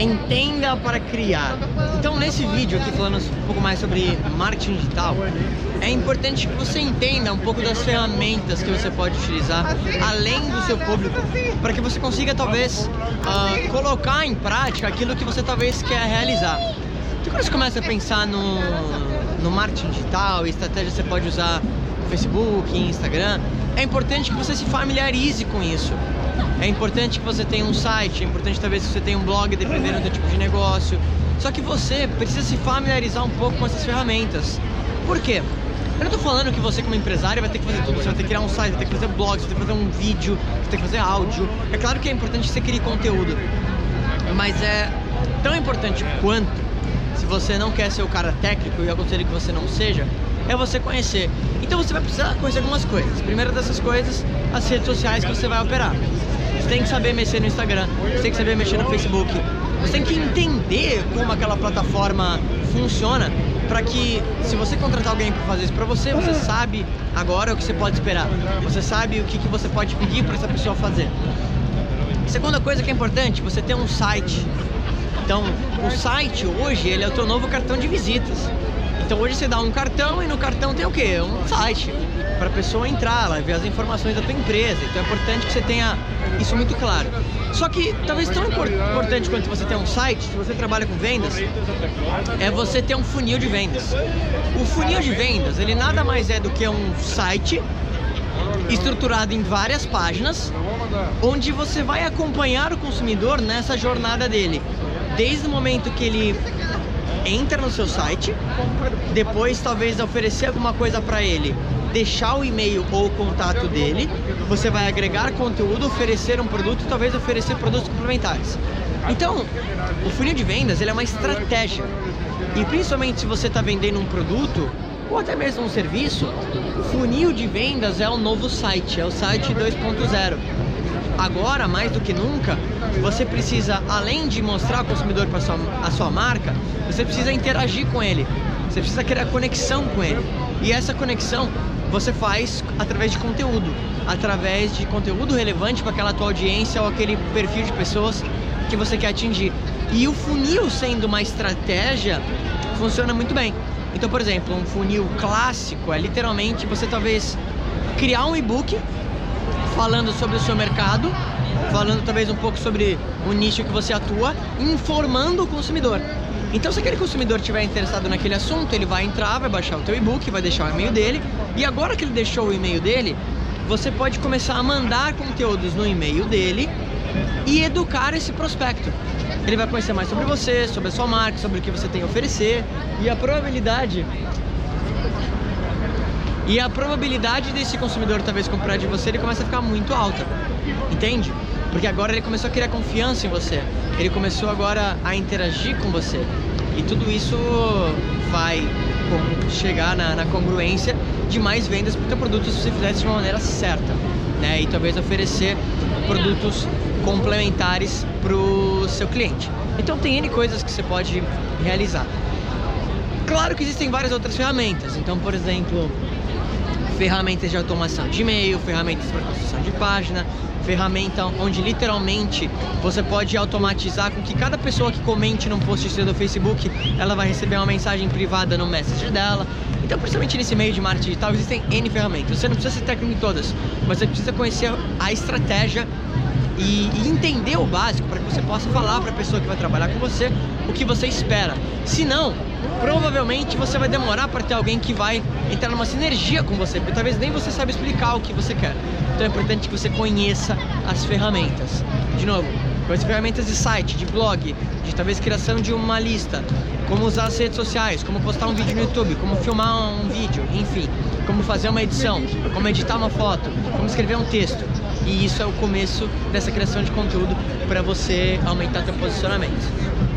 entenda para criar. Então, nesse vídeo aqui falando um pouco mais sobre marketing digital, é importante que você entenda um pouco das ferramentas que você pode utilizar além do seu público, para que você consiga talvez uh, colocar em prática aquilo que você talvez quer realizar. Então, quando você começa a pensar no, no marketing digital, estratégia você pode usar Facebook, Instagram, é importante que você se familiarize com isso. É importante que você tenha um site, é importante talvez que você tenha um blog dependendo do tipo de negócio. Só que você precisa se familiarizar um pouco com essas ferramentas. Por quê? Eu não estou falando que você como empresário vai ter que fazer tudo, você vai ter que criar um site, vai ter que fazer blog, você vai ter que fazer um vídeo, você ter que fazer áudio. É claro que é importante você crie conteúdo, mas é tão importante quanto, se você não quer ser o cara técnico, e eu aconselho que você não seja, é você conhecer. Então você vai precisar conhecer algumas coisas. Primeira dessas coisas, as redes sociais que você vai operar. Você tem que saber mexer no Instagram, você tem que saber mexer no Facebook, você tem que entender como aquela plataforma funciona para que se você contratar alguém para fazer isso para você, você sabe agora o que você pode esperar. Você sabe o que, que você pode pedir para essa pessoa fazer. Segunda coisa que é importante, você ter um site. Então, o site hoje ele é o teu novo cartão de visitas. Então hoje você dá um cartão e no cartão tem o quê? Um site para a pessoa entrar, ela ver as informações da tua empresa. Então é importante que você tenha isso muito claro. Só que talvez tão importante quanto você ter um site, se você trabalha com vendas, é você ter um funil de vendas. O funil de vendas, ele nada mais é do que um site estruturado em várias páginas, onde você vai acompanhar o consumidor nessa jornada dele, desde o momento que ele entra no seu site, depois talvez oferecer alguma coisa para ele, deixar o e-mail ou o contato dele, você vai agregar conteúdo, oferecer um produto talvez oferecer produtos complementares. Então, o funil de vendas ele é uma estratégia. E principalmente se você está vendendo um produto ou até mesmo um serviço, o funil de vendas é o novo site, é o site 2.0 agora, mais do que nunca, você precisa, além de mostrar ao consumidor para a sua marca, você precisa interagir com ele. Você precisa criar conexão com ele. E essa conexão você faz através de conteúdo, através de conteúdo relevante para aquela tua audiência ou aquele perfil de pessoas que você quer atingir. E o funil sendo uma estratégia funciona muito bem. Então, por exemplo, um funil clássico é literalmente você talvez criar um e-book falando sobre o seu mercado, falando talvez um pouco sobre o nicho que você atua, informando o consumidor. Então, se aquele consumidor estiver interessado naquele assunto, ele vai entrar, vai baixar o teu e-book, vai deixar o e-mail dele, e agora que ele deixou o e-mail dele, você pode começar a mandar conteúdos no e-mail dele e educar esse prospecto. Ele vai conhecer mais sobre você, sobre a sua marca, sobre o que você tem a oferecer, e a probabilidade e a probabilidade desse consumidor talvez comprar de você, ele começa a ficar muito alta. Entende? Porque agora ele começou a criar confiança em você. Ele começou agora a interagir com você. E tudo isso vai chegar na, na congruência de mais vendas para o teu produto se você fizer isso de uma maneira certa. Né? E talvez oferecer produtos complementares para o seu cliente. Então tem N coisas que você pode realizar. Claro que existem várias outras ferramentas. Então, por exemplo, ferramentas de automação de e-mail, ferramentas para construção de página, ferramenta onde literalmente você pode automatizar com que cada pessoa que comente num post seu do Facebook, ela vai receber uma mensagem privada no Messenger dela. Então, principalmente nesse meio de marketing digital, existem N ferramentas. Você não precisa ser técnico em todas, mas você precisa conhecer a estratégia e, entender o básico para que você possa falar para a pessoa que vai trabalhar com você o que você espera. Se não, provavelmente você vai demorar para ter alguém que vai entrar numa sinergia com você, porque talvez nem você saiba explicar o que você quer. Então é importante que você conheça as ferramentas. De novo, as ferramentas de site, de blog, de talvez criação de uma lista, como usar as redes sociais, como postar um vídeo no YouTube, como filmar um vídeo, enfim, como fazer uma edição, como editar uma foto, como escrever um texto. E isso é o começo dessa criação de conteúdo para você aumentar seu posicionamento.